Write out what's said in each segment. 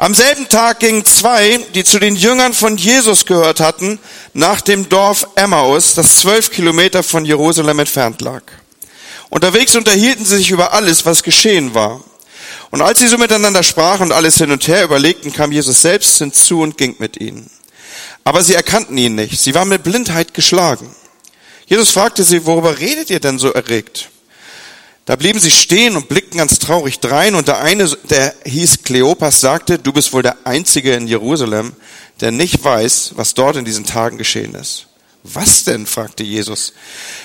Am selben Tag gingen zwei, die zu den Jüngern von Jesus gehört hatten, nach dem Dorf Emmaus, das zwölf Kilometer von Jerusalem entfernt lag. Unterwegs unterhielten sie sich über alles, was geschehen war. Und als sie so miteinander sprachen und alles hin und her überlegten, kam Jesus selbst hinzu und ging mit ihnen. Aber sie erkannten ihn nicht. Sie waren mit Blindheit geschlagen. Jesus fragte sie, worüber redet ihr denn so erregt? Da blieben sie stehen und blickten ganz traurig drein und der eine, der hieß Kleopas, sagte, du bist wohl der Einzige in Jerusalem, der nicht weiß, was dort in diesen Tagen geschehen ist. Was denn? fragte Jesus.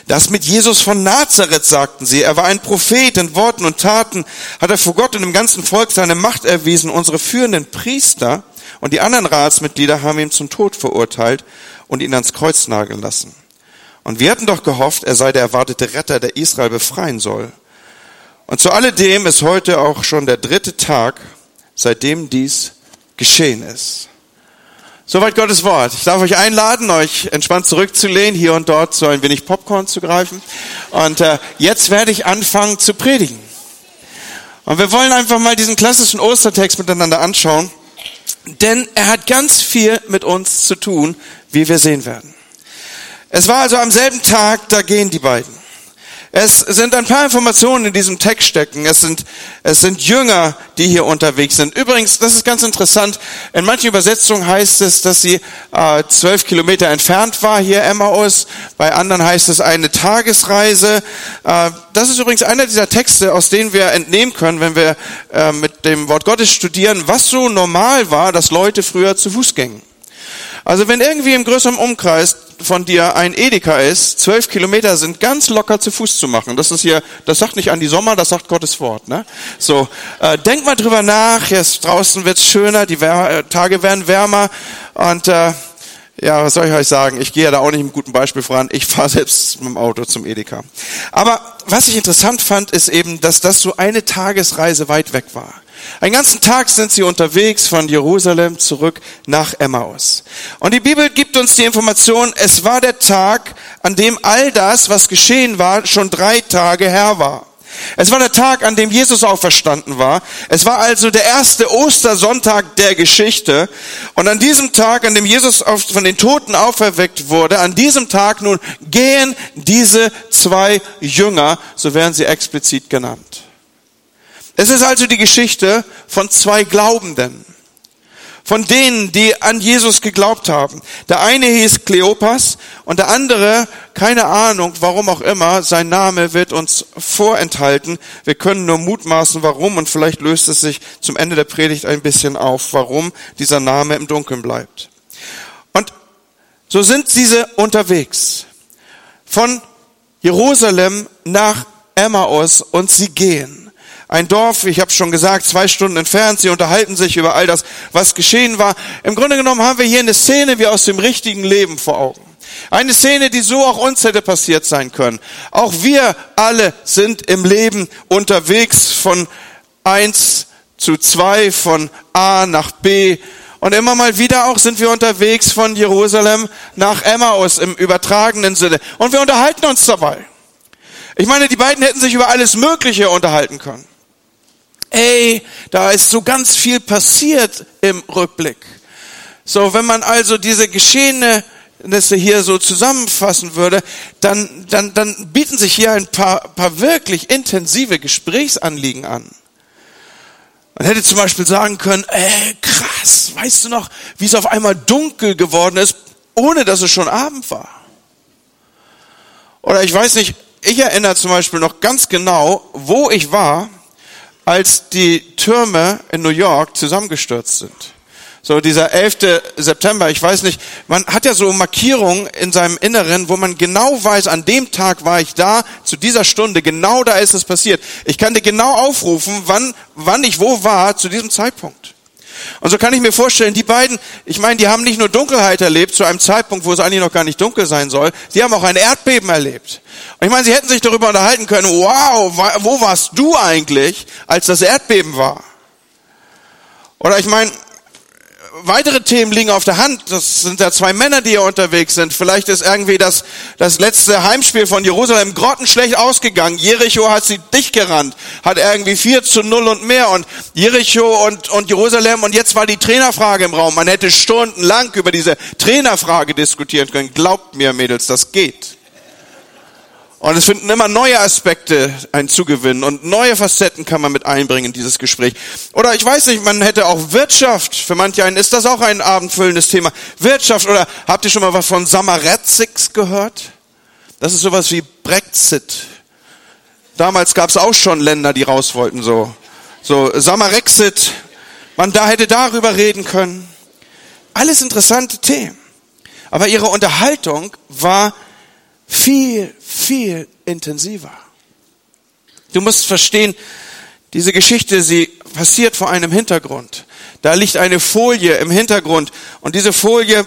Das mit Jesus von Nazareth, sagten sie. Er war ein Prophet in Worten und Taten, hat er vor Gott und dem ganzen Volk seine Macht erwiesen. Unsere führenden Priester und die anderen Ratsmitglieder haben ihn zum Tod verurteilt und ihn ans Kreuz nageln lassen. Und wir hatten doch gehofft, er sei der erwartete Retter, der Israel befreien soll. Und zu alledem ist heute auch schon der dritte Tag, seitdem dies geschehen ist. Soweit Gottes Wort. Ich darf euch einladen, euch entspannt zurückzulehnen, hier und dort so ein wenig Popcorn zu greifen. Und äh, jetzt werde ich anfangen zu predigen. Und wir wollen einfach mal diesen klassischen Ostertext miteinander anschauen, denn er hat ganz viel mit uns zu tun, wie wir sehen werden. Es war also am selben Tag, da gehen die beiden. Es sind ein paar Informationen in diesem Text stecken. Es sind, es sind Jünger, die hier unterwegs sind. Übrigens, das ist ganz interessant. In manchen Übersetzungen heißt es, dass sie äh, zwölf Kilometer entfernt war, hier Emmaus. Bei anderen heißt es eine Tagesreise. Äh, das ist übrigens einer dieser Texte, aus denen wir entnehmen können, wenn wir äh, mit dem Wort Gottes studieren, was so normal war, dass Leute früher zu Fuß gingen. Also wenn irgendwie im größeren Umkreis von dir ein Edeka ist, zwölf Kilometer sind ganz locker zu Fuß zu machen. Das ist hier, das sagt nicht an die Sommer, das sagt Gottes Wort. Ne? So, äh, denk mal drüber nach. Jetzt draußen wird's schöner, die Wär äh, Tage werden wärmer und äh, ja, was soll ich euch sagen? Ich gehe ja da auch nicht mit gutem Beispiel voran. Ich fahre selbst mit dem Auto zum Edeka. Aber was ich interessant fand, ist eben, dass das so eine Tagesreise weit weg war. Einen ganzen Tag sind sie unterwegs von Jerusalem zurück nach Emmaus. Und die Bibel gibt uns die Information, es war der Tag, an dem all das, was geschehen war, schon drei Tage her war. Es war der Tag, an dem Jesus auferstanden war. Es war also der erste Ostersonntag der Geschichte. Und an diesem Tag, an dem Jesus von den Toten auferweckt wurde, an diesem Tag nun gehen diese zwei Jünger, so werden sie explizit genannt. Es ist also die Geschichte von zwei Glaubenden. Von denen, die an Jesus geglaubt haben. Der eine hieß Kleopas und der andere, keine Ahnung, warum auch immer, sein Name wird uns vorenthalten. Wir können nur mutmaßen, warum und vielleicht löst es sich zum Ende der Predigt ein bisschen auf, warum dieser Name im Dunkeln bleibt. Und so sind diese unterwegs. Von Jerusalem nach Emmaus und sie gehen. Ein Dorf, ich habe schon gesagt, zwei Stunden entfernt. Sie unterhalten sich über all das, was geschehen war. Im Grunde genommen haben wir hier eine Szene wie aus dem richtigen Leben vor Augen. Eine Szene, die so auch uns hätte passiert sein können. Auch wir alle sind im Leben unterwegs von eins zu zwei, von A nach B. Und immer mal wieder auch sind wir unterwegs von Jerusalem nach Emmaus im übertragenen Sinne. Und wir unterhalten uns dabei. Ich meine, die beiden hätten sich über alles Mögliche unterhalten können ey, da ist so ganz viel passiert im Rückblick. So, wenn man also diese Geschehnisse hier so zusammenfassen würde, dann, dann, dann bieten sich hier ein paar, paar wirklich intensive Gesprächsanliegen an. Man hätte zum Beispiel sagen können, ey, krass, weißt du noch, wie es auf einmal dunkel geworden ist, ohne dass es schon Abend war? Oder ich weiß nicht, ich erinnere zum Beispiel noch ganz genau, wo ich war, als die Türme in New York zusammengestürzt sind. So dieser 11. September, ich weiß nicht, man hat ja so Markierungen in seinem Inneren, wo man genau weiß, an dem Tag war ich da, zu dieser Stunde, genau da ist es passiert. Ich kann dir genau aufrufen, wann, wann ich wo war zu diesem Zeitpunkt. Und so kann ich mir vorstellen, die beiden, ich meine, die haben nicht nur Dunkelheit erlebt zu einem Zeitpunkt, wo es eigentlich noch gar nicht dunkel sein soll, sie haben auch ein Erdbeben erlebt. Und ich meine, sie hätten sich darüber unterhalten können, wow, wo warst du eigentlich, als das Erdbeben war? Oder ich meine, weitere Themen liegen auf der Hand. Das sind ja zwei Männer, die hier unterwegs sind. Vielleicht ist irgendwie das, das letzte Heimspiel von Jerusalem grottenschlecht ausgegangen. Jericho hat sie dicht gerannt, hat irgendwie 4 zu 0 und mehr und Jericho und, und Jerusalem und jetzt war die Trainerfrage im Raum. Man hätte stundenlang über diese Trainerfrage diskutieren können. Glaubt mir, Mädels, das geht. Und es finden immer neue Aspekte einzugewinnen und neue Facetten kann man mit einbringen in dieses Gespräch. Oder ich weiß nicht, man hätte auch Wirtschaft. Für manche einen ist das auch ein abendfüllendes Thema. Wirtschaft oder habt ihr schon mal was von Samaretzix gehört? Das ist sowas wie Brexit. Damals gab es auch schon Länder, die raus wollten, so, so Samarexit. Man da hätte darüber reden können. Alles interessante Themen. Aber ihre Unterhaltung war viel, viel intensiver. Du musst verstehen, diese Geschichte, sie passiert vor einem Hintergrund. Da liegt eine Folie im Hintergrund und diese Folie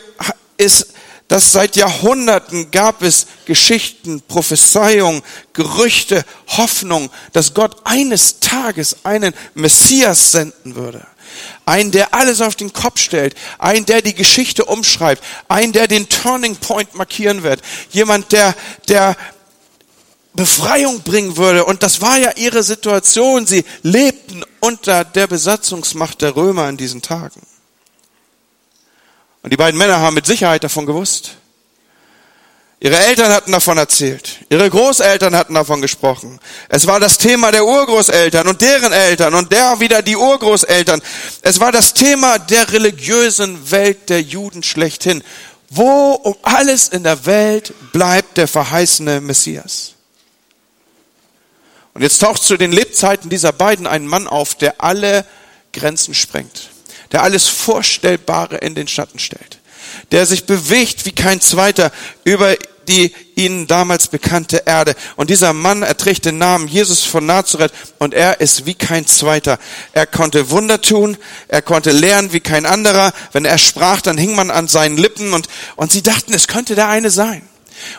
ist, dass seit Jahrhunderten gab es Geschichten, Prophezeiungen, Gerüchte, Hoffnung, dass Gott eines Tages einen Messias senden würde. Ein, der alles auf den Kopf stellt. Ein, der die Geschichte umschreibt. Ein, der den Turning Point markieren wird. Jemand, der, der Befreiung bringen würde. Und das war ja ihre Situation. Sie lebten unter der Besatzungsmacht der Römer in diesen Tagen. Und die beiden Männer haben mit Sicherheit davon gewusst. Ihre Eltern hatten davon erzählt. Ihre Großeltern hatten davon gesprochen. Es war das Thema der Urgroßeltern und deren Eltern und der wieder die Urgroßeltern. Es war das Thema der religiösen Welt der Juden schlechthin. Wo um alles in der Welt bleibt der verheißene Messias? Und jetzt taucht zu den Lebzeiten dieser beiden ein Mann auf, der alle Grenzen sprengt, der alles Vorstellbare in den Schatten stellt der sich bewegt wie kein zweiter über die ihnen damals bekannte Erde. Und dieser Mann erträgt den Namen Jesus von Nazareth und er ist wie kein zweiter. Er konnte Wunder tun, er konnte lernen wie kein anderer. Wenn er sprach, dann hing man an seinen Lippen und, und sie dachten, es könnte der eine sein.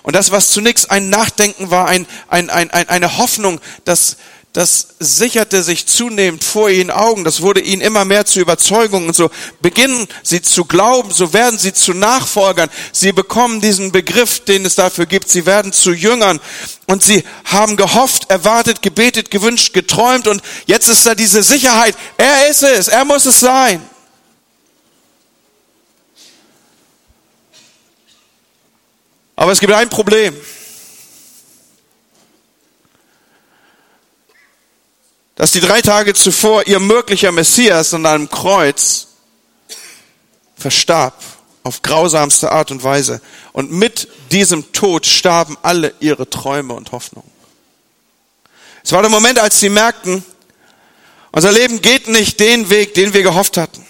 Und das, was zunächst ein Nachdenken war, ein, ein, ein, eine Hoffnung, dass das sicherte sich zunehmend vor ihren Augen, das wurde ihnen immer mehr zur Überzeugung. Und so beginnen sie zu glauben, so werden sie zu Nachfolgern, sie bekommen diesen Begriff, den es dafür gibt, sie werden zu Jüngern. Und sie haben gehofft, erwartet, gebetet, gewünscht, geträumt. Und jetzt ist da diese Sicherheit, er ist es, er muss es sein. Aber es gibt ein Problem. Dass die drei Tage zuvor ihr möglicher Messias an einem Kreuz verstarb auf grausamste Art und Weise. Und mit diesem Tod starben alle ihre Träume und Hoffnungen. Es war der Moment, als sie merkten, unser Leben geht nicht den Weg, den wir gehofft hatten.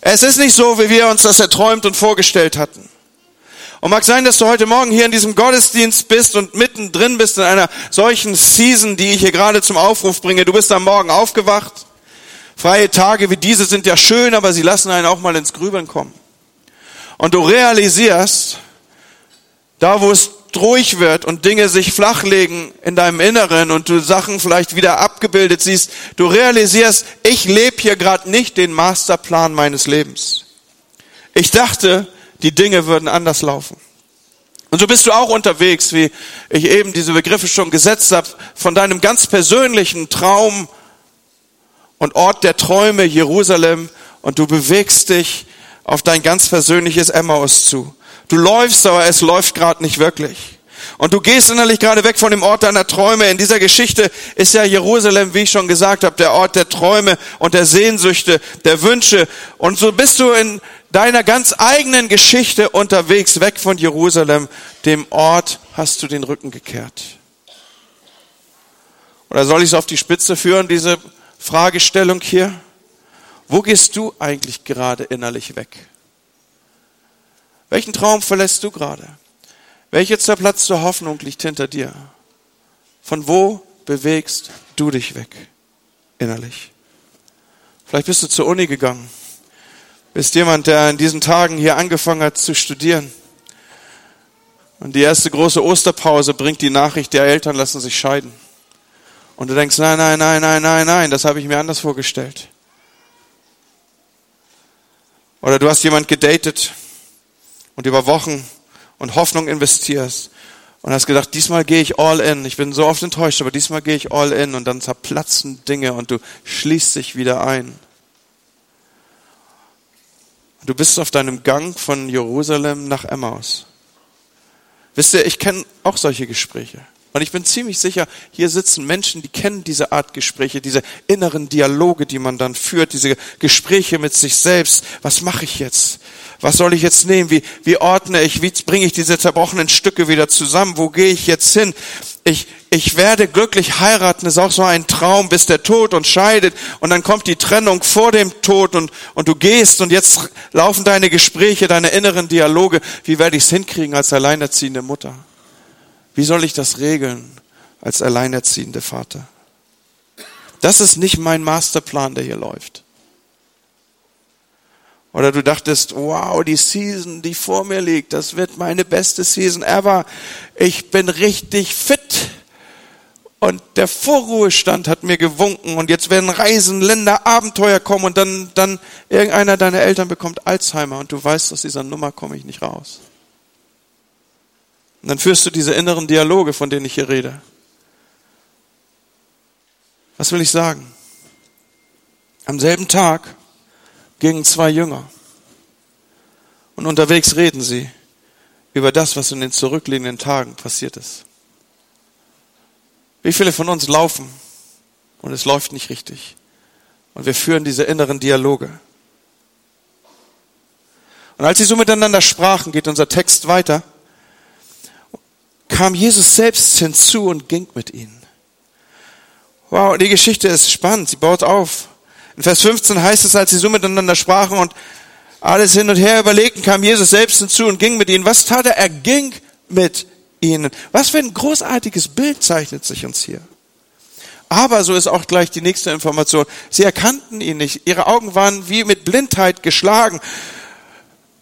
Es ist nicht so, wie wir uns das erträumt und vorgestellt hatten. Und mag sein, dass du heute Morgen hier in diesem Gottesdienst bist und mittendrin bist in einer solchen Season, die ich hier gerade zum Aufruf bringe. Du bist am Morgen aufgewacht. Freie Tage wie diese sind ja schön, aber sie lassen einen auch mal ins Grübeln kommen. Und du realisierst, da wo es ruhig wird und Dinge sich flachlegen in deinem Inneren und du Sachen vielleicht wieder abgebildet siehst, du realisierst, ich lebe hier gerade nicht den Masterplan meines Lebens. Ich dachte, die Dinge würden anders laufen. Und so bist du auch unterwegs, wie ich eben diese Begriffe schon gesetzt habe, von deinem ganz persönlichen Traum und Ort der Träume Jerusalem und du bewegst dich auf dein ganz persönliches Emmaus zu. Du läufst, aber es läuft gerade nicht wirklich. Und du gehst innerlich gerade weg von dem Ort deiner Träume. In dieser Geschichte ist ja Jerusalem, wie ich schon gesagt habe, der Ort der Träume und der Sehnsüchte, der Wünsche. Und so bist du in deiner ganz eigenen Geschichte unterwegs, weg von Jerusalem, dem Ort hast du den Rücken gekehrt. Oder soll ich es auf die Spitze führen, diese Fragestellung hier? Wo gehst du eigentlich gerade innerlich weg? Welchen Traum verlässt du gerade? Welche zerplatzte Hoffnung liegt hinter dir? Von wo bewegst du dich weg innerlich? Vielleicht bist du zur Uni gegangen bist jemand, der in diesen Tagen hier angefangen hat zu studieren. Und die erste große Osterpause bringt die Nachricht, die Eltern lassen sich scheiden. Und du denkst, nein, nein, nein, nein, nein, nein, das habe ich mir anders vorgestellt. Oder du hast jemand gedatet und über Wochen und Hoffnung investierst und hast gedacht, diesmal gehe ich all in. Ich bin so oft enttäuscht, aber diesmal gehe ich all in und dann zerplatzen Dinge und du schließt dich wieder ein. Du bist auf deinem Gang von Jerusalem nach Emmaus. Wisst ihr, ich kenne auch solche Gespräche. Und ich bin ziemlich sicher, hier sitzen Menschen, die kennen diese Art Gespräche, diese inneren Dialoge, die man dann führt, diese Gespräche mit sich selbst. Was mache ich jetzt? Was soll ich jetzt nehmen? Wie, wie ordne ich? Wie bringe ich diese zerbrochenen Stücke wieder zusammen? Wo gehe ich jetzt hin? Ich, ich werde glücklich heiraten, ist auch so ein Traum, bis der Tod uns scheidet. Und dann kommt die Trennung vor dem Tod und, und du gehst und jetzt laufen deine Gespräche, deine inneren Dialoge. Wie werde ich es hinkriegen als alleinerziehende Mutter? Wie soll ich das regeln als alleinerziehende Vater? Das ist nicht mein Masterplan, der hier läuft. Oder du dachtest, wow, die Season, die vor mir liegt, das wird meine beste Season ever. Ich bin richtig fit. Und der Vorruhestand hat mir gewunken und jetzt werden Reisen, Länder, Abenteuer kommen und dann, dann irgendeiner deiner Eltern bekommt Alzheimer und du weißt, aus dieser Nummer komme ich nicht raus. Und dann führst du diese inneren Dialoge, von denen ich hier rede. Was will ich sagen? Am selben Tag gingen zwei Jünger. Und unterwegs reden sie über das, was in den zurückliegenden Tagen passiert ist. Wie viele von uns laufen und es läuft nicht richtig? Und wir führen diese inneren Dialoge. Und als sie so miteinander sprachen, geht unser Text weiter, kam Jesus selbst hinzu und ging mit ihnen. Wow, die Geschichte ist spannend, sie baut auf. In Vers 15 heißt es, als sie so miteinander sprachen und alles hin und her überlegten, kam Jesus selbst hinzu und ging mit ihnen. Was tat er? Er ging mit ihnen. Was für ein großartiges Bild zeichnet sich uns hier. Aber so ist auch gleich die nächste Information. Sie erkannten ihn nicht. Ihre Augen waren wie mit Blindheit geschlagen.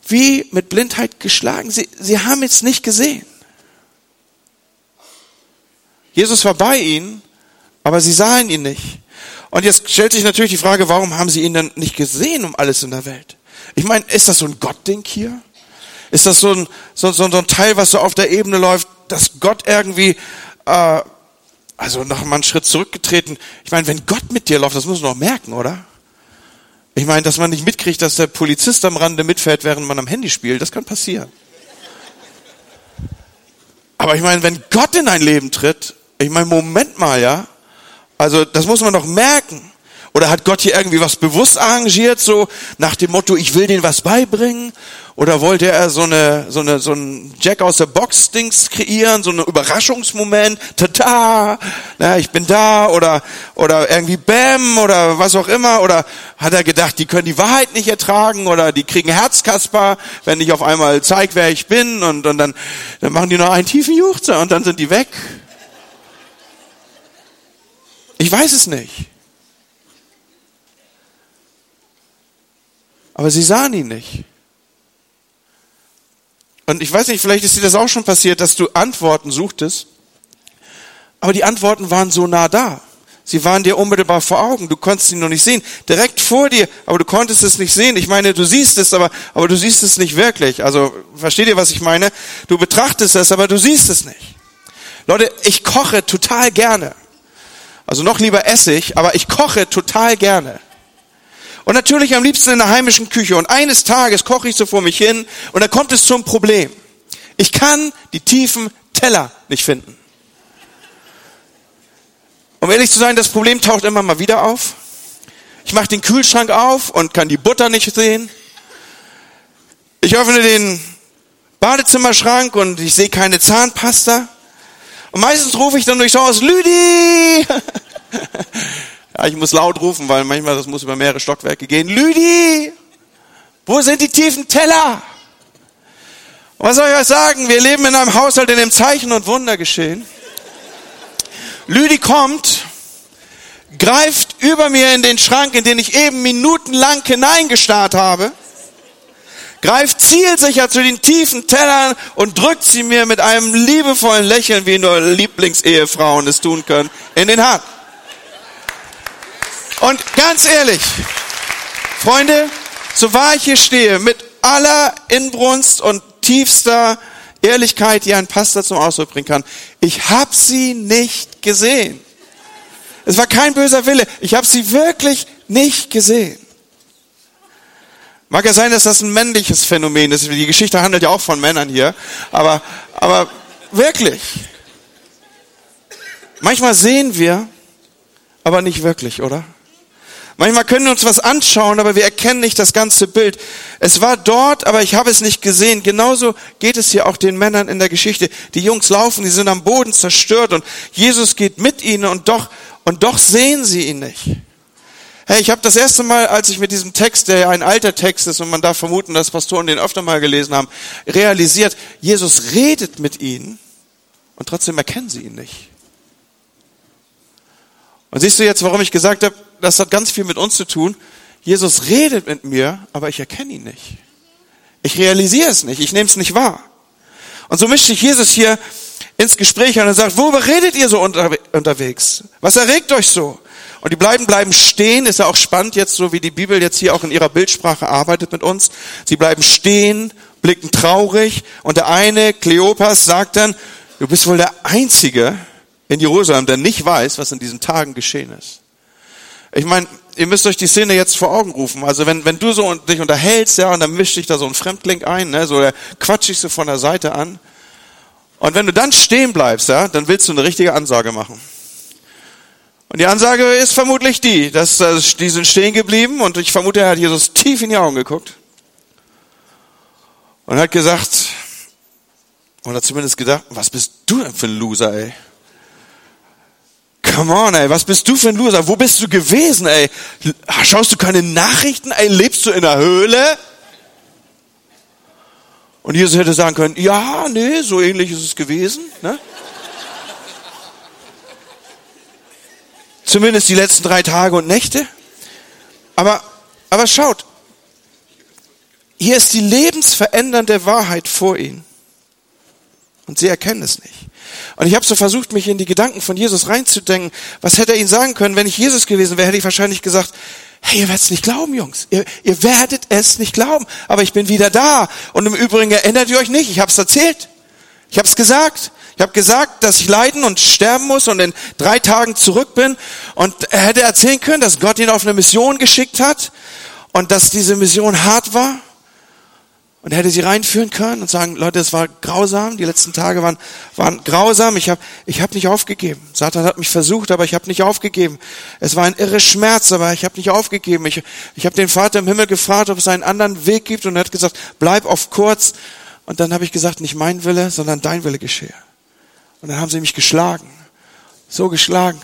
Wie mit Blindheit geschlagen. Sie, sie haben es nicht gesehen. Jesus war bei ihnen, aber sie sahen ihn nicht. Und jetzt stellt sich natürlich die Frage, warum haben sie ihn dann nicht gesehen um alles in der Welt? Ich meine, ist das so ein Gottding hier? Ist das so ein, so, so, so ein Teil, was so auf der Ebene läuft, dass Gott irgendwie, äh, also noch mal einen Schritt zurückgetreten. Ich meine, wenn Gott mit dir läuft, das muss man doch merken, oder? Ich meine, dass man nicht mitkriegt, dass der Polizist am Rande mitfährt, während man am Handy spielt, das kann passieren. Aber ich meine, wenn Gott in dein Leben tritt, ich meine, Moment mal, ja, also das muss man doch merken. Oder hat Gott hier irgendwie was bewusst arrangiert, so nach dem Motto, ich will denen was beibringen? Oder wollte er so eine, so eine, so ein Jack aus der Box Dings kreieren, so einen Überraschungsmoment, tata, na, ich bin da, oder, oder irgendwie Bam, oder was auch immer, oder hat er gedacht, die können die Wahrheit nicht ertragen, oder die kriegen Herzkasper, wenn ich auf einmal zeig, wer ich bin, und, und dann, dann machen die noch einen tiefen Juchzer, und dann sind die weg. Ich weiß es nicht. Aber sie sahen ihn nicht. Und ich weiß nicht, vielleicht ist dir das auch schon passiert, dass du Antworten suchtest, aber die Antworten waren so nah da. Sie waren dir unmittelbar vor Augen. Du konntest sie noch nicht sehen. Direkt vor dir, aber du konntest es nicht sehen. Ich meine, du siehst es, aber, aber du siehst es nicht wirklich. Also, versteht ihr, was ich meine? Du betrachtest es, aber du siehst es nicht. Leute, ich koche total gerne. Also noch lieber Essig, aber ich koche total gerne. Und natürlich am liebsten in der heimischen Küche. Und eines Tages koche ich so vor mich hin und da kommt es zum Problem. Ich kann die tiefen Teller nicht finden. Um ehrlich zu sein, das Problem taucht immer mal wieder auf. Ich mache den Kühlschrank auf und kann die Butter nicht sehen. Ich öffne den Badezimmerschrank und ich sehe keine Zahnpasta. Und meistens rufe ich dann durchs Haus, Lüdi! ja, ich muss laut rufen, weil manchmal das muss über mehrere Stockwerke gehen. Lüdi! Wo sind die tiefen Teller? Und was soll ich euch sagen? Wir leben in einem Haushalt, in dem Zeichen und Wunder geschehen. Lüdi kommt, greift über mir in den Schrank, in den ich eben minutenlang hineingestarrt habe greift zielsicher zu den tiefen Tellern und drückt sie mir mit einem liebevollen Lächeln, wie nur Lieblingsehefrauen es tun können, in den Hand. Und ganz ehrlich, Freunde, so wahr ich hier stehe, mit aller Inbrunst und tiefster Ehrlichkeit, die ein Pastor zum Ausdruck bringen kann, ich habe sie nicht gesehen. Es war kein böser Wille. Ich habe sie wirklich nicht gesehen. Mag ja sein, dass das ein männliches Phänomen ist. Die Geschichte handelt ja auch von Männern hier. Aber, aber wirklich. Manchmal sehen wir, aber nicht wirklich, oder? Manchmal können wir uns was anschauen, aber wir erkennen nicht das ganze Bild. Es war dort, aber ich habe es nicht gesehen. Genauso geht es hier auch den Männern in der Geschichte. Die Jungs laufen, die sind am Boden zerstört und Jesus geht mit ihnen und doch, und doch sehen sie ihn nicht. Hey, ich habe das erste Mal, als ich mit diesem Text, der ja ein alter Text ist und man darf vermuten, dass Pastoren den öfter mal gelesen haben, realisiert, Jesus redet mit ihnen und trotzdem erkennen sie ihn nicht. Und siehst du jetzt, warum ich gesagt habe, das hat ganz viel mit uns zu tun. Jesus redet mit mir, aber ich erkenne ihn nicht. Ich realisiere es nicht, ich nehme es nicht wahr. Und so mischt sich Jesus hier ins Gespräch und sagt, worüber redet ihr so unterwegs? Was erregt euch so? Und die bleiben, bleiben stehen, ist ja auch spannend jetzt, so wie die Bibel jetzt hier auch in ihrer Bildsprache arbeitet mit uns. Sie bleiben stehen, blicken traurig und der eine, Kleopas, sagt dann, du bist wohl der Einzige, in Jerusalem, der nicht weiß, was in diesen Tagen geschehen ist. Ich meine, ihr müsst euch die Szene jetzt vor Augen rufen. Also wenn, wenn du so dich unterhältst, ja, und dann mischt dich da so ein Fremdling ein, ne, so der quatscht dich so von der Seite an. Und wenn du dann stehen bleibst, ja, dann willst du eine richtige Ansage machen. Und die Ansage ist vermutlich die, dass, die sind stehen geblieben und ich vermute, er hat Jesus tief in die Augen geguckt und hat gesagt, oder zumindest gedacht, was bist du denn für ein Loser, ey? Come on, ey, was bist du für ein Loser? Wo bist du gewesen, ey? Schaust du keine Nachrichten, ey? Lebst du in der Höhle? Und Jesus hätte sagen können, ja, nee, so ähnlich ist es gewesen. Ne? Zumindest die letzten drei Tage und Nächte. Aber, aber schaut, hier ist die lebensverändernde Wahrheit vor ihnen. Und sie erkennen es nicht. Und ich habe so versucht, mich in die Gedanken von Jesus reinzudenken. Was hätte er ihnen sagen können? Wenn ich Jesus gewesen wäre, hätte ich wahrscheinlich gesagt, hey, ihr werdet es nicht glauben, Jungs. Ihr, ihr werdet es nicht glauben. Aber ich bin wieder da. Und im Übrigen erinnert ihr euch nicht, ich habe es erzählt. Ich habe es gesagt. Ich habe gesagt, dass ich leiden und sterben muss und in drei Tagen zurück bin. Und er hätte erzählen können, dass Gott ihn auf eine Mission geschickt hat und dass diese Mission hart war und hätte sie reinführen können und sagen, Leute, es war grausam, die letzten Tage waren, waren grausam, ich habe ich hab nicht aufgegeben. Satan hat mich versucht, aber ich habe nicht aufgegeben. Es war ein irre Schmerz, aber ich habe nicht aufgegeben. Ich, ich habe den Vater im Himmel gefragt, ob es einen anderen Weg gibt und er hat gesagt, bleib auf kurz. Und dann habe ich gesagt, nicht mein Wille, sondern dein Wille geschehe. Und dann haben sie mich geschlagen, so geschlagen.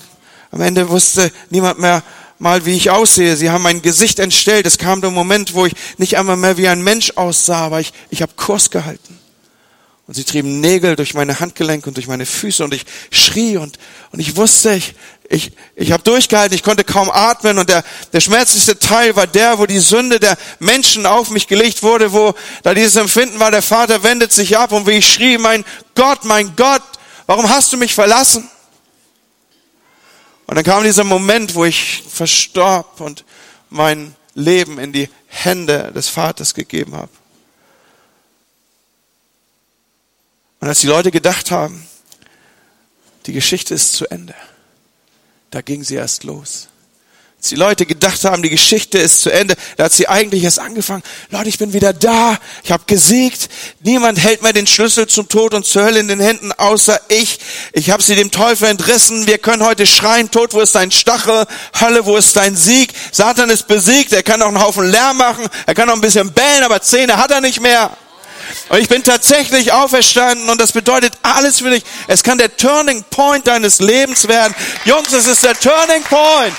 Am Ende wusste niemand mehr, mal, wie ich aussehe. Sie haben mein Gesicht entstellt. Es kam der Moment, wo ich nicht einmal mehr wie ein Mensch aussah, aber ich, ich habe Kurs gehalten. Und sie trieben Nägel durch meine Handgelenke und durch meine Füße und ich schrie und, und ich wusste, ich, ich, ich habe durchgehalten, ich konnte kaum atmen und der, der schmerzlichste Teil war der, wo die Sünde der Menschen auf mich gelegt wurde, wo da dieses Empfinden war, der Vater wendet sich ab und wie ich schrie, mein Gott, mein Gott, warum hast du mich verlassen? Und dann kam dieser Moment, wo ich verstorb und mein Leben in die Hände des Vaters gegeben habe. Und als die Leute gedacht haben, die Geschichte ist zu Ende, da ging sie erst los. Als die Leute gedacht haben, die Geschichte ist zu Ende, da hat sie eigentlich erst angefangen. Leute, ich bin wieder da, ich habe gesiegt. Niemand hält mir den Schlüssel zum Tod und zur Hölle in den Händen, außer ich. Ich habe sie dem Teufel entrissen. Wir können heute schreien, Tod, wo ist dein Stachel? Hölle, wo ist dein Sieg? Satan ist besiegt, er kann auch einen Haufen Lärm machen, er kann auch ein bisschen bellen, aber Zähne hat er nicht mehr. Und ich bin tatsächlich auferstanden und das bedeutet alles für dich. Es kann der Turning Point deines Lebens werden. Jungs, es ist der Turning Point.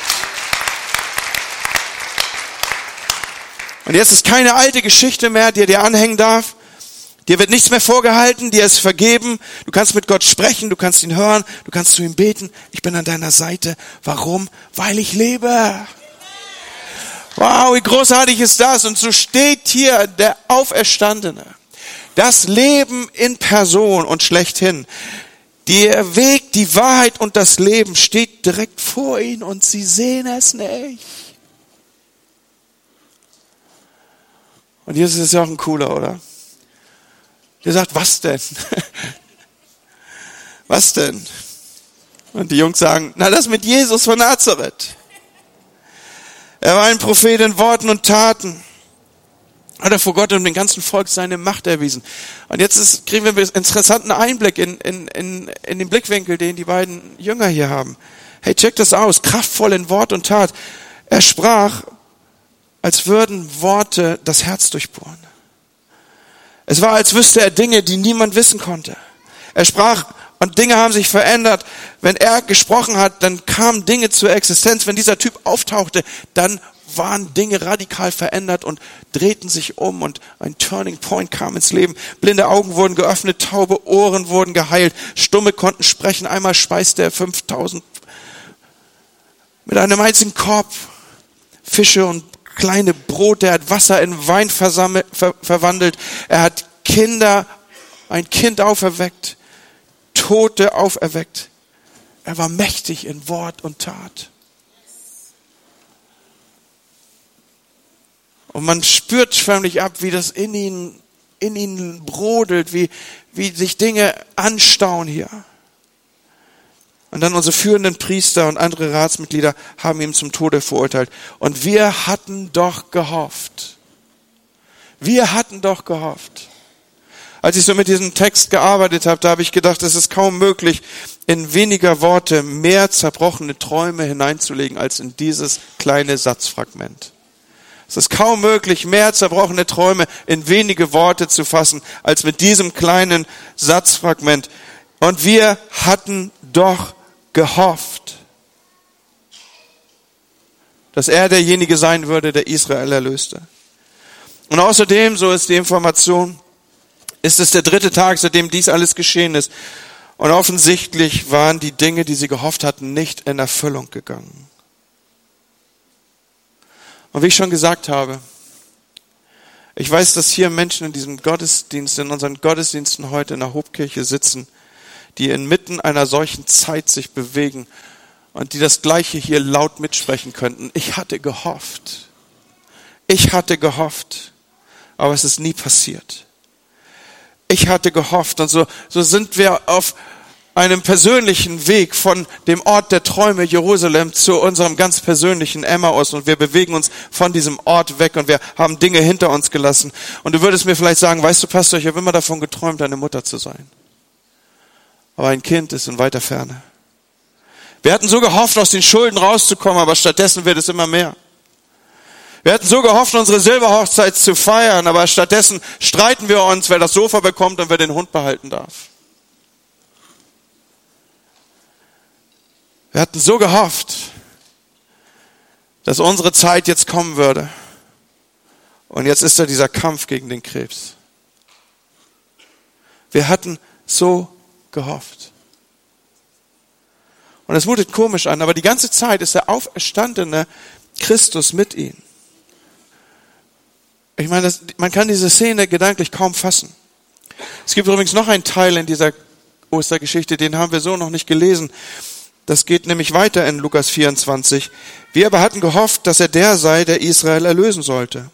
Und jetzt ist keine alte Geschichte mehr, die dir anhängen darf. Dir wird nichts mehr vorgehalten, dir ist vergeben. Du kannst mit Gott sprechen, du kannst ihn hören, du kannst zu ihm beten. Ich bin an deiner Seite. Warum? Weil ich lebe. Wow, wie großartig ist das? Und so steht hier der Auferstandene. Das Leben in Person und schlechthin. Der Weg, die Wahrheit und das Leben steht direkt vor ihnen und sie sehen es nicht. Und Jesus ist ja auch ein cooler, oder? Der sagt, was denn? was denn? Und die Jungs sagen, na das mit Jesus von Nazareth. Er war ein Prophet in Worten und Taten. Hat er vor Gott und dem ganzen Volk seine Macht erwiesen. Und jetzt ist, kriegen wir einen interessanten Einblick in, in, in, in den Blickwinkel, den die beiden Jünger hier haben. Hey, check das aus. Kraftvoll in Wort und Tat. Er sprach, als würden Worte das Herz durchbohren. Es war, als wüsste er Dinge, die niemand wissen konnte. Er sprach und Dinge haben sich verändert. Wenn er gesprochen hat, dann kamen Dinge zur Existenz. Wenn dieser Typ auftauchte, dann waren Dinge radikal verändert und drehten sich um und ein Turning Point kam ins Leben. Blinde Augen wurden geöffnet, taube Ohren wurden geheilt, Stumme konnten sprechen. Einmal speiste er 5000 mit einem einzigen Korb Fische und kleine Brote. Er hat Wasser in Wein ver verwandelt. Er hat Kinder, ein Kind auferweckt. Tote auferweckt. Er war mächtig in Wort und Tat. Und man spürt förmlich ab, wie das in ihn, in ihn brodelt, wie, wie sich Dinge anstauen hier. Und dann unsere führenden Priester und andere Ratsmitglieder haben ihn zum Tode verurteilt. Und wir hatten doch gehofft. Wir hatten doch gehofft. Als ich so mit diesem Text gearbeitet habe, da habe ich gedacht, es ist kaum möglich, in weniger Worte mehr zerbrochene Träume hineinzulegen als in dieses kleine Satzfragment. Es ist kaum möglich, mehr zerbrochene Träume in wenige Worte zu fassen, als mit diesem kleinen Satzfragment. Und wir hatten doch gehofft, dass er derjenige sein würde, der Israel erlöste. Und außerdem, so ist die Information, ist es der dritte Tag, seitdem dies alles geschehen ist. Und offensichtlich waren die Dinge, die sie gehofft hatten, nicht in Erfüllung gegangen. Und wie ich schon gesagt habe, ich weiß, dass hier Menschen in diesem Gottesdienst, in unseren Gottesdiensten heute in der Hobkirche sitzen, die inmitten einer solchen Zeit sich bewegen und die das Gleiche hier laut mitsprechen könnten. Ich hatte gehofft. Ich hatte gehofft. Aber es ist nie passiert. Ich hatte gehofft. Und so, so sind wir auf einem persönlichen Weg von dem Ort der Träume Jerusalem zu unserem ganz persönlichen Emmaus und wir bewegen uns von diesem Ort weg und wir haben Dinge hinter uns gelassen. Und du würdest mir vielleicht sagen, weißt du, Pastor, ich habe immer davon geträumt, deine Mutter zu sein. Aber ein Kind ist in weiter Ferne. Wir hatten so gehofft, aus den Schulden rauszukommen, aber stattdessen wird es immer mehr. Wir hatten so gehofft, unsere Silberhochzeit zu feiern, aber stattdessen streiten wir uns, wer das Sofa bekommt und wer den Hund behalten darf. Wir hatten so gehofft, dass unsere Zeit jetzt kommen würde. Und jetzt ist da dieser Kampf gegen den Krebs. Wir hatten so gehofft. Und es mutet komisch an, aber die ganze Zeit ist der auferstandene Christus mit ihnen. Ich meine, das, man kann diese Szene gedanklich kaum fassen. Es gibt übrigens noch einen Teil in dieser Ostergeschichte, den haben wir so noch nicht gelesen. Das geht nämlich weiter in Lukas 24. Wir aber hatten gehofft, dass er der sei, der Israel erlösen sollte.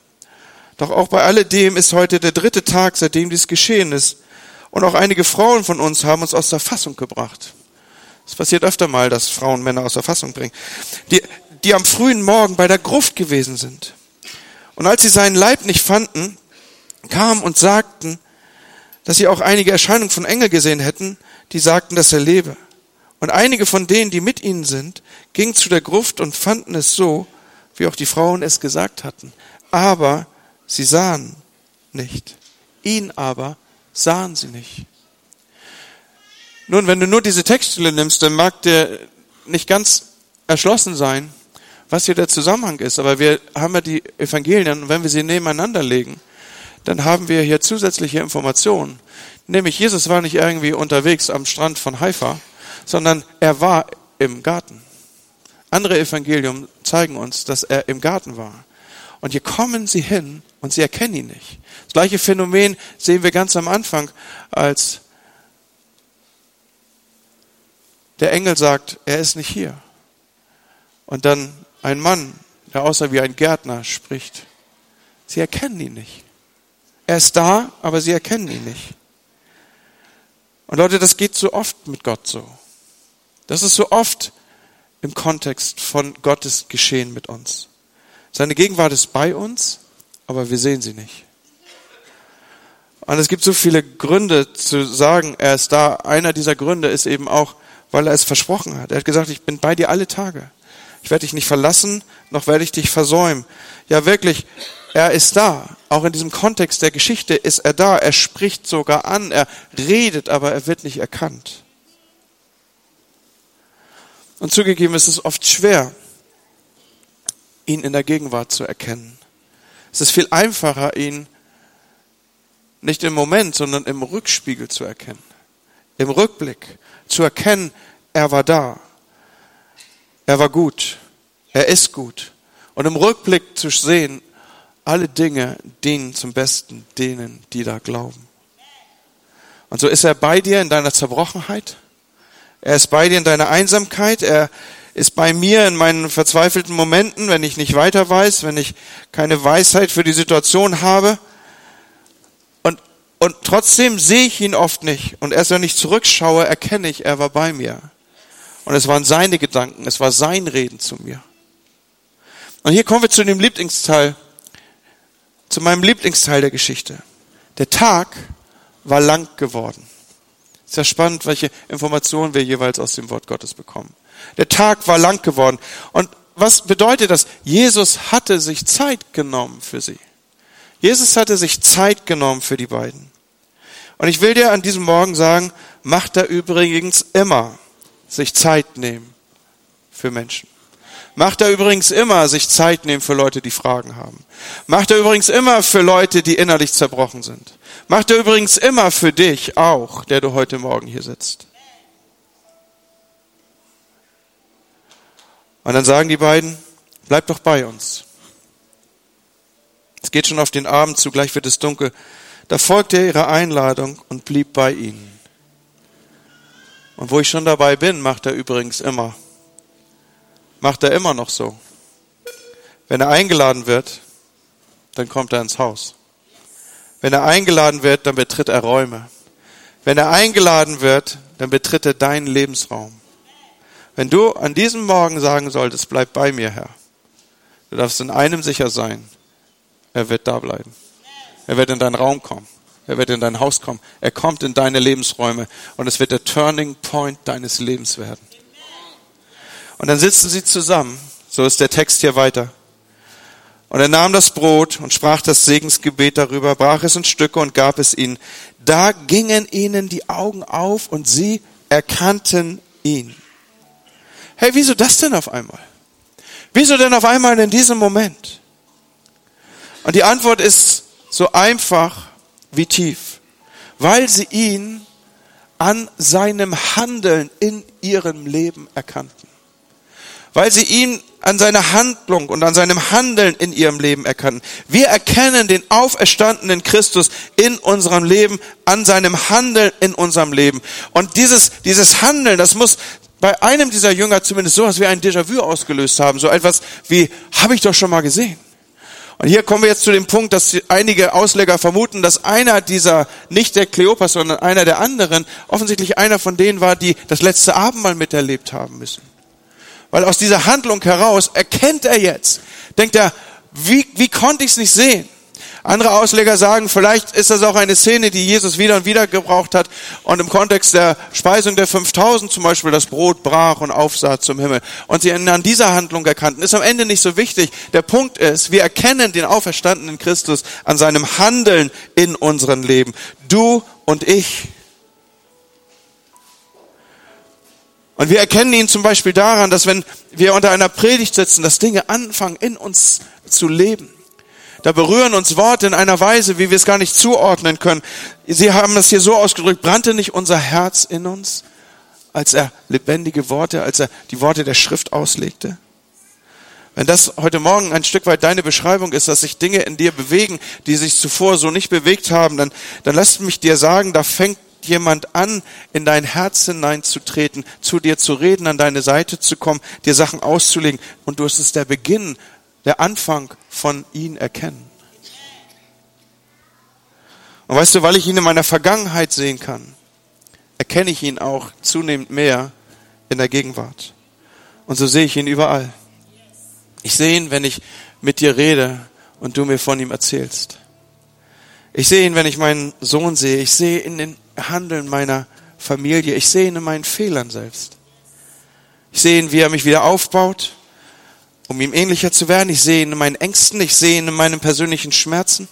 Doch auch bei alledem ist heute der dritte Tag, seitdem dies geschehen ist. Und auch einige Frauen von uns haben uns aus der Fassung gebracht. Es passiert öfter mal, dass Frauen Männer aus der Fassung bringen. Die, die am frühen Morgen bei der Gruft gewesen sind. Und als sie seinen Leib nicht fanden, kamen und sagten, dass sie auch einige Erscheinungen von Engel gesehen hätten, die sagten, dass er lebe. Und einige von denen, die mit ihnen sind, gingen zu der Gruft und fanden es so, wie auch die Frauen es gesagt hatten. Aber sie sahen nicht. Ihn aber sahen sie nicht. Nun, wenn du nur diese Textstelle nimmst, dann mag dir nicht ganz erschlossen sein, was hier der Zusammenhang ist. Aber wir haben ja die Evangelien und wenn wir sie nebeneinander legen, dann haben wir hier zusätzliche Informationen. Nämlich Jesus war nicht irgendwie unterwegs am Strand von Haifa, sondern er war im Garten. Andere Evangelium zeigen uns, dass er im Garten war. Und hier kommen sie hin und sie erkennen ihn nicht. Das gleiche Phänomen sehen wir ganz am Anfang, als der Engel sagt, er ist nicht hier. Und dann ein Mann, der aussah wie ein Gärtner, spricht. Sie erkennen ihn nicht. Er ist da, aber sie erkennen ihn nicht. Und Leute, das geht so oft mit Gott so. Das ist so oft im Kontext von Gottes Geschehen mit uns. Seine Gegenwart ist bei uns, aber wir sehen sie nicht. Und es gibt so viele Gründe zu sagen, er ist da. Einer dieser Gründe ist eben auch, weil er es versprochen hat. Er hat gesagt, ich bin bei dir alle Tage. Ich werde dich nicht verlassen, noch werde ich dich versäumen. Ja, wirklich, er ist da. Auch in diesem Kontext der Geschichte ist er da. Er spricht sogar an, er redet, aber er wird nicht erkannt. Und zugegeben ist es oft schwer, ihn in der Gegenwart zu erkennen. Es ist viel einfacher, ihn nicht im Moment, sondern im Rückspiegel zu erkennen. Im Rückblick zu erkennen, er war da. Er war gut. Er ist gut. Und im Rückblick zu sehen, alle Dinge dienen zum Besten denen, die da glauben. Und so ist er bei dir in deiner Zerbrochenheit. Er ist bei dir in deiner Einsamkeit. Er ist bei mir in meinen verzweifelten Momenten, wenn ich nicht weiter weiß, wenn ich keine Weisheit für die Situation habe. Und, und trotzdem sehe ich ihn oft nicht. Und erst wenn ich zurückschaue, erkenne ich, er war bei mir. Und es waren seine Gedanken, es war sein Reden zu mir. Und hier kommen wir zu dem Lieblingsteil, zu meinem Lieblingsteil der Geschichte. Der Tag war lang geworden. Ist ja spannend, welche Informationen wir jeweils aus dem Wort Gottes bekommen. Der Tag war lang geworden. Und was bedeutet das? Jesus hatte sich Zeit genommen für sie. Jesus hatte sich Zeit genommen für die beiden. Und ich will dir an diesem Morgen sagen, macht er übrigens immer sich Zeit nehmen für Menschen. Macht er übrigens immer sich Zeit nehmen für Leute, die Fragen haben. Macht er übrigens immer für Leute, die innerlich zerbrochen sind. Macht er übrigens immer für dich auch, der du heute Morgen hier sitzt. Und dann sagen die beiden, bleib doch bei uns. Es geht schon auf den Abend zu, gleich wird es dunkel. Da folgte er ihrer Einladung und blieb bei ihnen. Und wo ich schon dabei bin, macht er übrigens immer macht er immer noch so. Wenn er eingeladen wird, dann kommt er ins Haus. Wenn er eingeladen wird, dann betritt er Räume. Wenn er eingeladen wird, dann betritt er deinen Lebensraum. Wenn du an diesem Morgen sagen solltest, bleib bei mir, Herr, du darfst in einem sicher sein, er wird da bleiben. Er wird in deinen Raum kommen. Er wird in dein Haus kommen. Er kommt in deine Lebensräume und es wird der Turning Point deines Lebens werden. Und dann sitzen sie zusammen. So ist der Text hier weiter. Und er nahm das Brot und sprach das Segensgebet darüber, brach es in Stücke und gab es ihnen. Da gingen ihnen die Augen auf und sie erkannten ihn. Hey, wieso das denn auf einmal? Wieso denn auf einmal in diesem Moment? Und die Antwort ist so einfach wie tief. Weil sie ihn an seinem Handeln in ihrem Leben erkannten weil sie ihn an seiner Handlung und an seinem Handeln in ihrem Leben erkennen. Wir erkennen den auferstandenen Christus in unserem Leben, an seinem Handeln in unserem Leben. Und dieses, dieses Handeln, das muss bei einem dieser Jünger zumindest sowas wie ein Déjà-vu ausgelöst haben. So etwas wie, habe ich doch schon mal gesehen. Und hier kommen wir jetzt zu dem Punkt, dass einige Ausleger vermuten, dass einer dieser, nicht der Kleopas, sondern einer der anderen, offensichtlich einer von denen war, die das letzte Abendmahl miterlebt haben müssen. Weil aus dieser Handlung heraus erkennt er jetzt, denkt er, wie, wie konnte ich es nicht sehen? Andere Ausleger sagen, vielleicht ist das auch eine Szene, die Jesus wieder und wieder gebraucht hat und im Kontext der Speisung der 5000 zum Beispiel das Brot brach und aufsah zum Himmel und sie an dieser Handlung erkannten. Ist am Ende nicht so wichtig. Der Punkt ist, wir erkennen den auferstandenen Christus an seinem Handeln in unserem Leben. Du und ich. Und wir erkennen ihn zum Beispiel daran, dass wenn wir unter einer Predigt sitzen, dass Dinge anfangen in uns zu leben. Da berühren uns Worte in einer Weise, wie wir es gar nicht zuordnen können. Sie haben das hier so ausgedrückt, brannte nicht unser Herz in uns, als er lebendige Worte, als er die Worte der Schrift auslegte? Wenn das heute Morgen ein Stück weit deine Beschreibung ist, dass sich Dinge in dir bewegen, die sich zuvor so nicht bewegt haben, dann, dann lass mich dir sagen, da fängt jemand an, in dein Herz hineinzutreten, zu dir zu reden, an deine Seite zu kommen, dir Sachen auszulegen. Und du hast es der Beginn, der Anfang von ihn erkennen. Und weißt du, weil ich ihn in meiner Vergangenheit sehen kann, erkenne ich ihn auch zunehmend mehr in der Gegenwart. Und so sehe ich ihn überall. Ich sehe ihn, wenn ich mit dir rede und du mir von ihm erzählst. Ich sehe ihn, wenn ich meinen Sohn sehe. Ich sehe ihn in den Handeln meiner Familie. Ich sehe ihn in meinen Fehlern selbst. Ich sehe ihn, wie er mich wieder aufbaut, um ihm ähnlicher zu werden. Ich sehe ihn in meinen Ängsten. Ich sehe ihn in meinen persönlichen Schmerzen.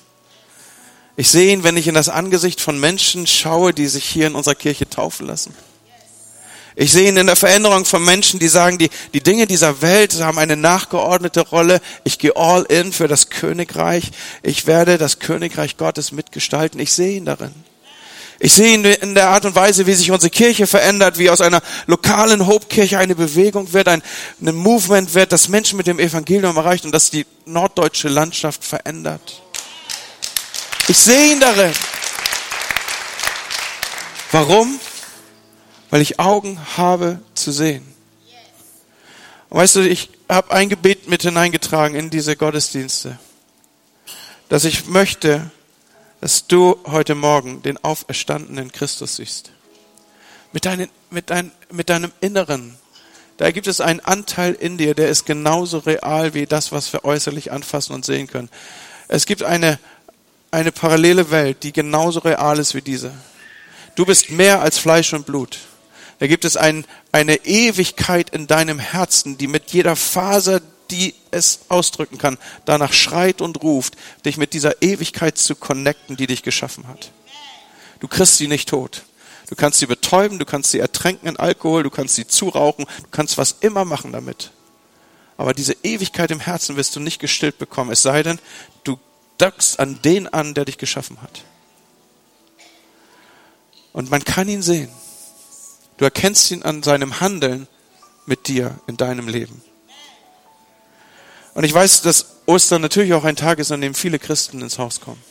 Ich sehe ihn, wenn ich in das Angesicht von Menschen schaue, die sich hier in unserer Kirche taufen lassen. Ich sehe ihn in der Veränderung von Menschen, die sagen, die, die Dinge dieser Welt haben eine nachgeordnete Rolle. Ich gehe all in für das Königreich. Ich werde das Königreich Gottes mitgestalten. Ich sehe ihn darin. Ich sehe ihn in der Art und Weise, wie sich unsere Kirche verändert, wie aus einer lokalen Hope-Kirche eine Bewegung wird, ein, ein Movement wird, das Menschen mit dem Evangelium erreicht und das die norddeutsche Landschaft verändert. Ich sehe ihn darin. Warum? Weil ich Augen habe zu sehen. Und weißt du, ich habe ein Gebet mit hineingetragen in diese Gottesdienste, dass ich möchte, dass du heute Morgen den auferstandenen Christus siehst. Mit, deinen, mit, dein, mit deinem Inneren. Da gibt es einen Anteil in dir, der ist genauso real wie das, was wir äußerlich anfassen und sehen können. Es gibt eine eine parallele Welt, die genauso real ist wie diese. Du bist mehr als Fleisch und Blut. Da gibt es ein, eine Ewigkeit in deinem Herzen, die mit jeder Faser, die es ausdrücken kann, danach schreit und ruft, dich mit dieser Ewigkeit zu connecten, die dich geschaffen hat. Du kriegst sie nicht tot. Du kannst sie betäuben, du kannst sie ertränken in Alkohol, du kannst sie zurauchen, du kannst was immer machen damit. Aber diese Ewigkeit im Herzen wirst du nicht gestillt bekommen, es sei denn, du dockst an den an, der dich geschaffen hat. Und man kann ihn sehen. Du erkennst ihn an seinem Handeln mit dir in deinem Leben. Und ich weiß, dass Ostern natürlich auch ein Tag ist, an dem viele Christen ins Haus kommen.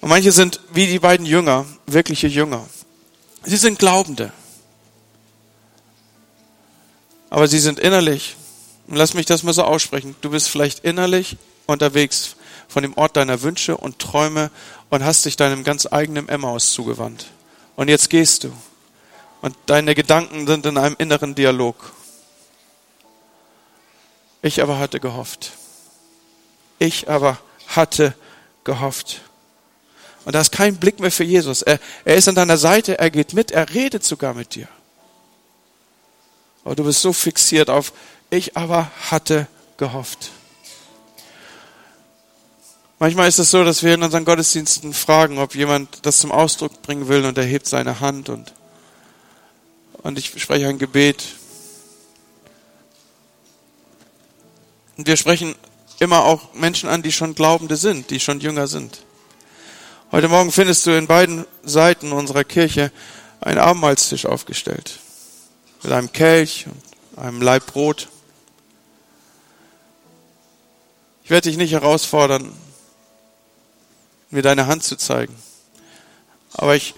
Und manche sind wie die beiden Jünger, wirkliche Jünger. Sie sind Glaubende. Aber sie sind innerlich, und lass mich das mal so aussprechen, du bist vielleicht innerlich unterwegs von dem Ort deiner Wünsche und Träume und hast dich deinem ganz eigenen Emmaus zugewandt. Und jetzt gehst du. Und deine Gedanken sind in einem inneren Dialog. Ich aber hatte gehofft. Ich aber hatte gehofft. Und da ist kein Blick mehr für Jesus. Er, er ist an deiner Seite, er geht mit, er redet sogar mit dir. Aber du bist so fixiert auf, ich aber hatte gehofft. Manchmal ist es so, dass wir in unseren Gottesdiensten fragen, ob jemand das zum Ausdruck bringen will und er hebt seine Hand und, und ich spreche ein Gebet. Und wir sprechen immer auch Menschen an, die schon Glaubende sind, die schon jünger sind. Heute Morgen findest du in beiden Seiten unserer Kirche einen Abendmahlstisch aufgestellt. Mit einem Kelch und einem Laib Brot. Ich werde dich nicht herausfordern, mir deine Hand zu zeigen. Aber ich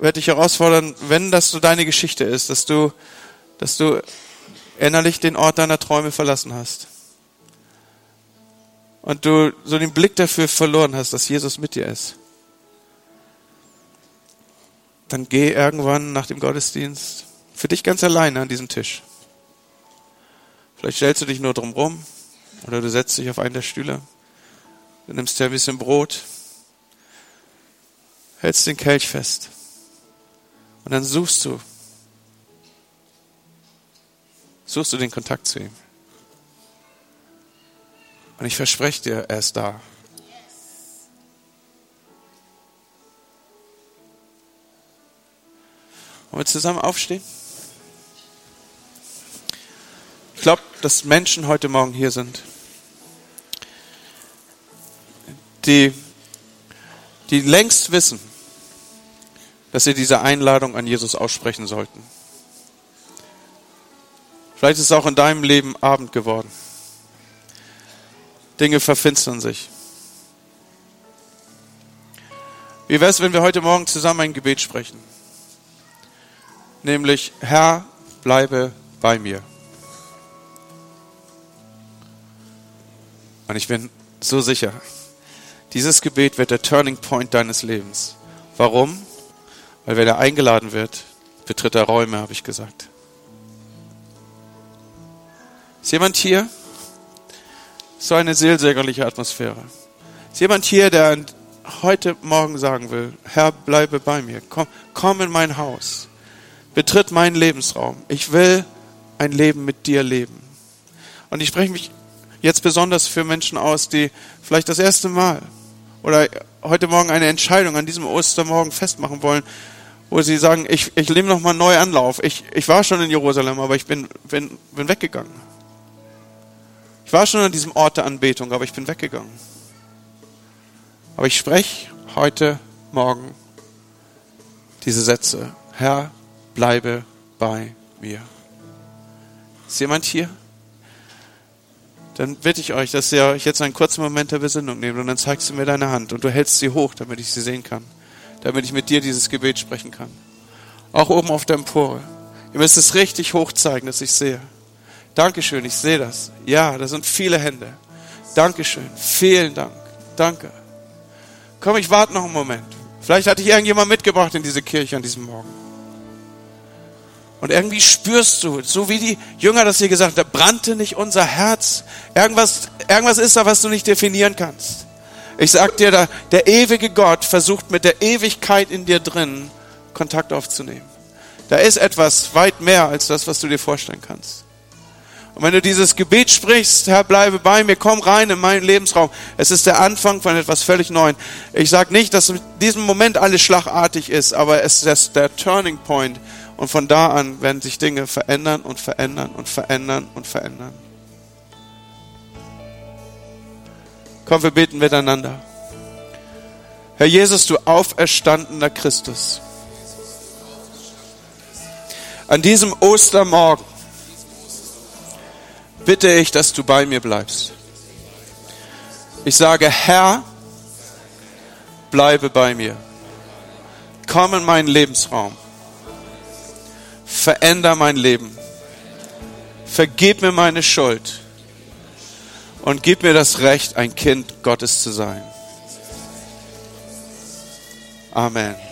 werde dich herausfordern, wenn das so deine Geschichte ist, dass du, dass du innerlich den Ort deiner Träume verlassen hast. Und du so den Blick dafür verloren hast, dass Jesus mit dir ist. Dann geh irgendwann nach dem Gottesdienst für dich ganz alleine an diesem Tisch. Vielleicht stellst du dich nur drum rum oder du setzt dich auf einen der Stühle. Du nimmst dir ein bisschen Brot hältst den Kelch fest. Und dann suchst du, suchst du den Kontakt zu ihm. Und ich verspreche dir, er ist da. Wollen wir zusammen aufstehen? Ich glaube, dass Menschen heute Morgen hier sind, die, die längst wissen, dass sie diese Einladung an Jesus aussprechen sollten. Vielleicht ist es auch in deinem Leben Abend geworden. Dinge verfinstern sich. Wie wäre es, wenn wir heute Morgen zusammen ein Gebet sprechen? Nämlich, Herr, bleibe bei mir. Und ich bin so sicher, Dieses Gebet wird der Turning Point deines Lebens. Warum? Weil wenn er eingeladen wird, betritt er Räume, habe ich gesagt. Ist jemand hier? So eine seelsägerliche Atmosphäre. Ist jemand hier, der heute Morgen sagen will, Herr, bleibe bei mir, komm, komm in mein Haus, betritt meinen Lebensraum. Ich will ein Leben mit dir leben. Und ich spreche mich jetzt besonders für Menschen aus, die vielleicht das erste Mal oder heute Morgen eine Entscheidung an diesem Ostermorgen festmachen wollen, wo sie sagen, ich, ich nehme nochmal neu Anlauf. Ich, ich war schon in Jerusalem, aber ich bin, bin, bin weggegangen. Ich war schon an diesem Ort der Anbetung, aber ich bin weggegangen. Aber ich spreche heute Morgen diese Sätze. Herr, bleibe bei mir. Ist jemand hier? Dann bitte ich euch, dass ihr euch jetzt einen kurzen Moment der Besinnung nehmt und dann zeigst du mir deine Hand und du hältst sie hoch, damit ich sie sehen kann. Damit ich mit dir dieses Gebet sprechen kann. Auch oben auf der Empore. Ihr müsst es richtig hoch zeigen, dass ich sehe. Dankeschön, ich sehe das. Ja, da sind viele Hände. Dankeschön. Vielen Dank. Danke. Komm, ich warte noch einen Moment. Vielleicht hat dich irgendjemand mitgebracht in diese Kirche an diesem Morgen. Und irgendwie spürst du, so wie die Jünger das hier gesagt haben, da brannte nicht unser Herz. Irgendwas, irgendwas ist da, was du nicht definieren kannst. Ich sag dir, da, der ewige Gott versucht mit der Ewigkeit in dir drin Kontakt aufzunehmen. Da ist etwas weit mehr als das, was du dir vorstellen kannst. Und wenn du dieses Gebet sprichst, Herr, bleibe bei mir, komm rein in meinen Lebensraum. Es ist der Anfang von etwas völlig Neuem. Ich sage nicht, dass in diesem Moment alles schlagartig ist, aber es ist der Turning Point. Und von da an werden sich Dinge verändern und verändern und verändern und verändern. Komm, wir beten miteinander. Herr Jesus, du auferstandener Christus. An diesem Ostermorgen bitte ich, dass du bei mir bleibst. Ich sage, Herr, bleibe bei mir. Komm in meinen Lebensraum. Veränder mein Leben. Vergib mir meine Schuld. Und gib mir das Recht, ein Kind Gottes zu sein. Amen.